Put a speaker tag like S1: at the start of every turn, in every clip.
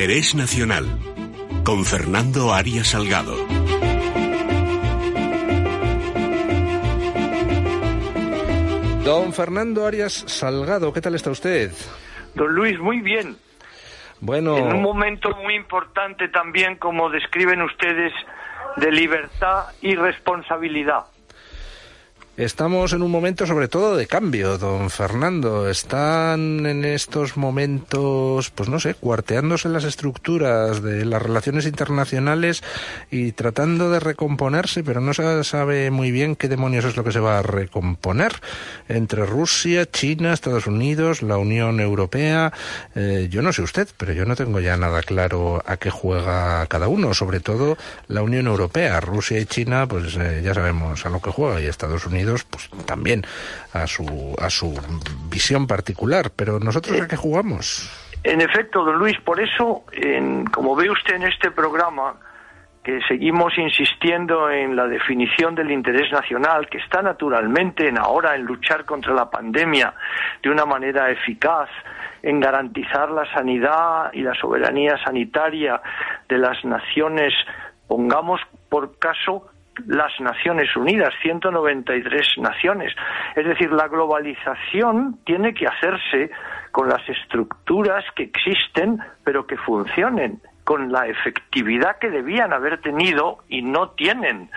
S1: Interés Nacional con Fernando Arias Salgado.
S2: Don Fernando Arias Salgado, ¿qué tal está usted?
S3: Don Luis, muy bien.
S2: Bueno.
S3: En un momento muy importante también, como describen ustedes, de libertad y responsabilidad.
S2: Estamos en un momento sobre todo de cambio, don Fernando. Están en estos momentos, pues no sé, cuarteándose las estructuras de las relaciones internacionales y tratando de recomponerse, pero no se sabe muy bien qué demonios es lo que se va a recomponer entre Rusia, China, Estados Unidos, la Unión Europea. Eh, yo no sé usted, pero yo no tengo ya nada claro a qué juega cada uno, sobre todo la Unión Europea. Rusia y China, pues eh, ya sabemos a lo que juega y Estados Unidos pues también a su, a su visión particular. Pero nosotros a qué jugamos?
S3: En efecto, don Luis, por eso, en, como ve usted en este programa, que seguimos insistiendo en la definición del interés nacional, que está naturalmente en ahora en luchar contra la pandemia de una manera eficaz, en garantizar la sanidad y la soberanía sanitaria de las naciones, pongamos por caso las Naciones Unidas, 193 naciones. Es decir, la globalización tiene que hacerse con las estructuras que existen, pero que funcionen con la efectividad que debían haber tenido y no tienen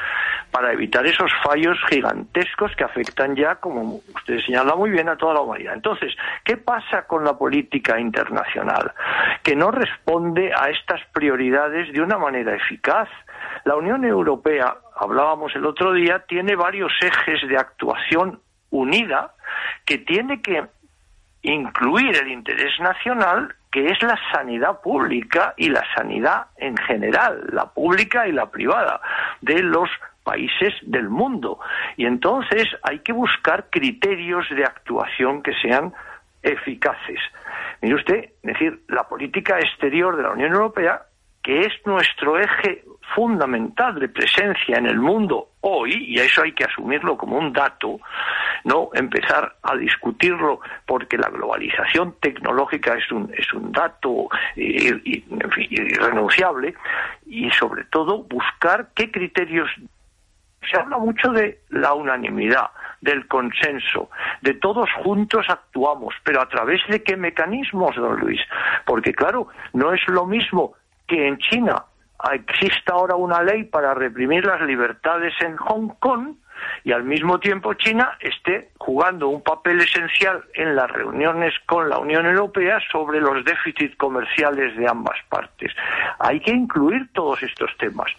S3: para evitar esos fallos gigantescos que afectan ya, como usted señala muy bien, a toda la humanidad. Entonces, ¿qué pasa con la política internacional? Que no responde a estas prioridades de una manera eficaz. La Unión Europea, hablábamos el otro día, tiene varios ejes de actuación unida que tiene que incluir el interés nacional, que es la sanidad pública y la sanidad en general, la pública y la privada, de los países del mundo. Y entonces hay que buscar criterios de actuación que sean eficaces. Mire usted, es decir, la política exterior de la Unión Europea que es nuestro eje fundamental de presencia en el mundo hoy, y eso hay que asumirlo como un dato, no empezar a discutirlo porque la globalización tecnológica es un, es un dato irrenunciable, y sobre todo buscar qué criterios. Se habla mucho de la unanimidad, del consenso, de todos juntos actuamos, pero a través de qué mecanismos, don Luis, porque claro, no es lo mismo que en China exista ahora una ley para reprimir las libertades en Hong Kong y al mismo tiempo China esté jugando un papel esencial en las reuniones con la Unión Europea sobre los déficits comerciales de ambas partes. Hay que incluir todos estos temas.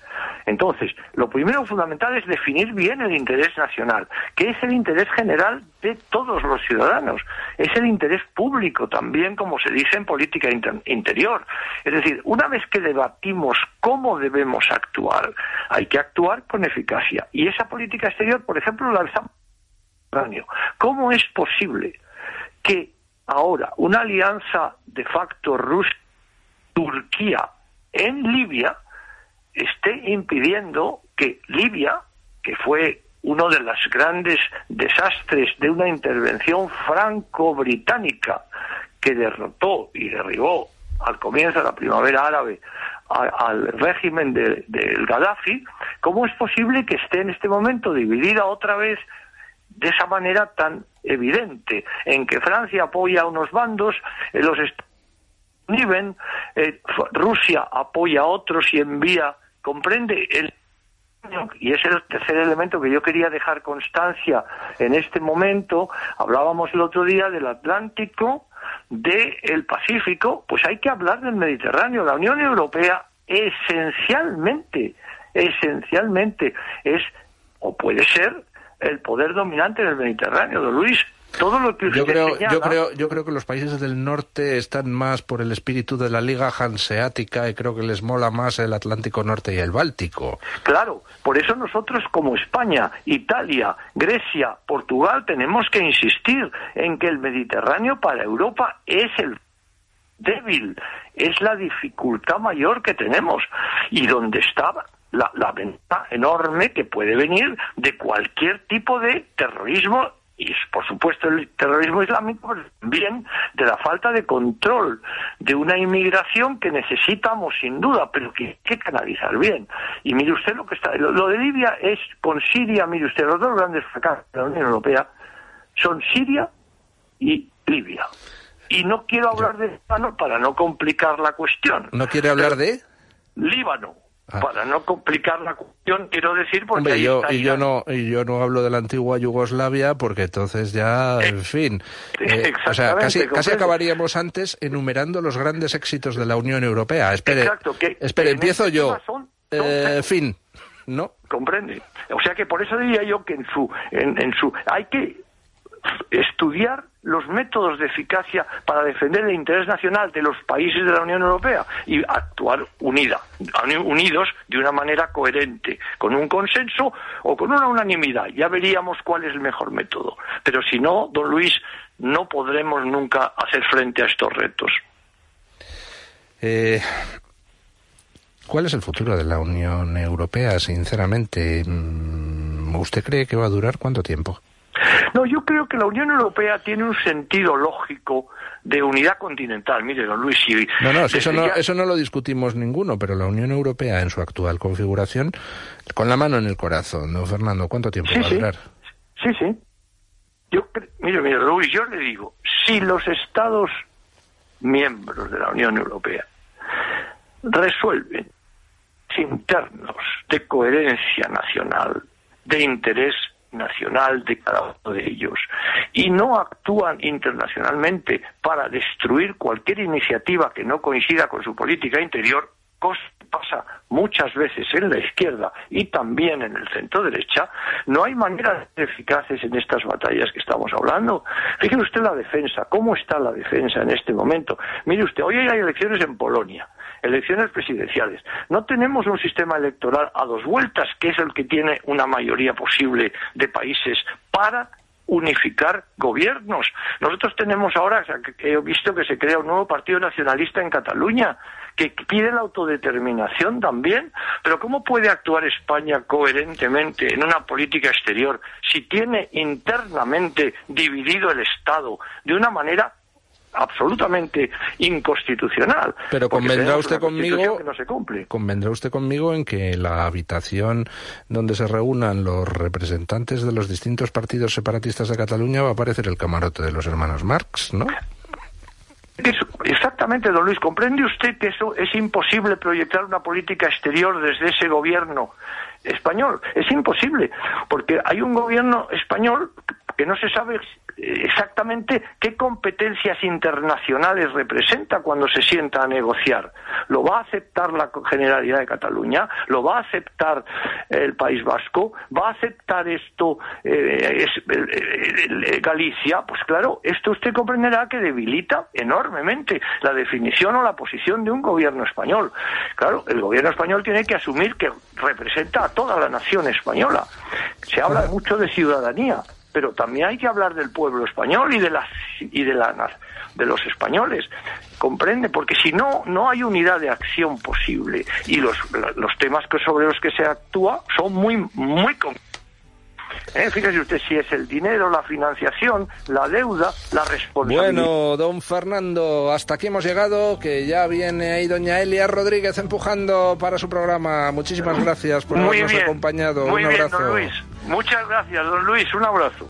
S3: Entonces, lo primero fundamental es definir bien el interés nacional, que es el interés general de todos los ciudadanos, es el interés público también, como se dice en política interior. Es decir, una vez que debatimos cómo debemos actuar, hay que actuar con eficacia. Y esa política exterior, por ejemplo, la estamos ¿Cómo es posible que ahora una alianza de facto Rusia-Turquía en Libia esté impidiendo que Libia, que fue uno de los grandes desastres de una intervención franco-británica que derrotó y derribó al comienzo de la primavera árabe al régimen del de, Gaddafi, ¿cómo es posible que esté en este momento dividida otra vez de esa manera tan evidente, en que Francia apoya a unos bandos, los Estados eh, Rusia apoya a otros y envía, comprende el y es el tercer elemento que yo quería dejar constancia en este momento. Hablábamos el otro día del Atlántico, del Pacífico, pues hay que hablar del Mediterráneo. La Unión Europea esencialmente, esencialmente es o puede ser el poder dominante del Mediterráneo, don Luis. Todo lo que
S2: yo creo, yo creo, yo creo que los países del norte están más por el espíritu de la Liga Hanseática y creo que les mola más el Atlántico Norte y el Báltico.
S3: Claro, por eso nosotros como España, Italia, Grecia, Portugal tenemos que insistir en que el Mediterráneo para Europa es el débil, es la dificultad mayor que tenemos y donde estaba la, la venta enorme que puede venir de cualquier tipo de terrorismo y por supuesto el terrorismo islámico, pero también de la falta de control de una inmigración que necesitamos sin duda, pero que hay que canalizar bien. Y mire usted lo que está, lo, de Libia es con Siria, mire usted, los dos grandes fracasos de la Unión Europea son Siria y Libia. Y no quiero hablar de Líbano para no complicar la cuestión.
S2: ¿No quiere hablar de?
S3: Líbano. Ah. Para no complicar la cuestión, quiero decir, porque
S2: yo, y yo no y yo no hablo de la antigua Yugoslavia, porque entonces ya, en eh, fin, eh, o sea, casi, casi acabaríamos antes enumerando los grandes éxitos de la Unión Europea. Espere, espere, empiezo yo. eh, fin, ¿no?
S3: Comprende. O sea que por eso diría yo que en su, en, en su, hay que estudiar los métodos de eficacia para defender el interés nacional de los países de la Unión Europea y actuar unida, unidos de una manera coherente, con un consenso o con una unanimidad. Ya veríamos cuál es el mejor método. Pero si no, don Luis, no podremos nunca hacer frente a estos retos.
S2: Eh, ¿Cuál es el futuro de la Unión Europea, sinceramente? Mm, ¿Usted cree que va a durar cuánto tiempo?
S3: No, yo creo que la Unión Europea tiene un sentido lógico de unidad continental. Mire, don Luis,
S2: y No, no, eso no, eso no lo discutimos ninguno, pero la Unión Europea en su actual configuración, con la mano en el corazón, don Fernando, ¿cuánto tiempo va a durar?
S3: Sí, sí. Yo, mire, mire, Luis, yo le digo, si los Estados miembros de la Unión Europea resuelven internos de coherencia nacional, de interés nacional de cada uno de ellos y no actúan internacionalmente para destruir cualquier iniciativa que no coincida con su política interior, cosa pasa muchas veces en la izquierda y también en el centro derecha, no hay maneras eficaces en estas batallas que estamos hablando. Fíjese usted la defensa, cómo está la defensa en este momento. Mire usted, hoy hay elecciones en Polonia elecciones presidenciales. No tenemos un sistema electoral a dos vueltas, que es el que tiene una mayoría posible de países para unificar gobiernos. Nosotros tenemos ahora, he visto que se crea un nuevo partido nacionalista en Cataluña, que pide la autodeterminación también, pero ¿cómo puede actuar España coherentemente en una política exterior si tiene internamente dividido el Estado de una manera absolutamente inconstitucional.
S2: Pero convendrá usted conmigo convendrá usted conmigo en que la habitación donde se reúnan los representantes de los distintos partidos separatistas de Cataluña va a aparecer el camarote de los hermanos Marx, ¿no?
S3: exactamente, don Luis. ¿Comprende usted que eso es imposible proyectar una política exterior desde ese gobierno español? Es imposible, porque hay un gobierno español que no se sabe exactamente qué competencias internacionales representa cuando se sienta a negociar. ¿Lo va a aceptar la Generalidad de Cataluña? ¿Lo va a aceptar el País Vasco? ¿Va a aceptar esto eh, Galicia? Pues claro, esto usted comprenderá que debilita enormemente la definición o la posición de un gobierno español. Claro, el gobierno español tiene que asumir que representa a toda la nación española. Se habla mucho de ciudadanía pero también hay que hablar del pueblo español y de las y de la de los españoles comprende porque si no no hay unidad de acción posible y los los temas que sobre los que se actúa son muy muy ¿Eh? Fíjese usted si es el dinero, la financiación, la deuda, la responsabilidad.
S2: Bueno, don Fernando, hasta aquí hemos llegado, que ya viene ahí doña Elia Rodríguez empujando para su programa. Muchísimas gracias por habernos acompañado.
S3: Muy
S2: un abrazo.
S3: Luis. Muchas gracias, don Luis. Un abrazo.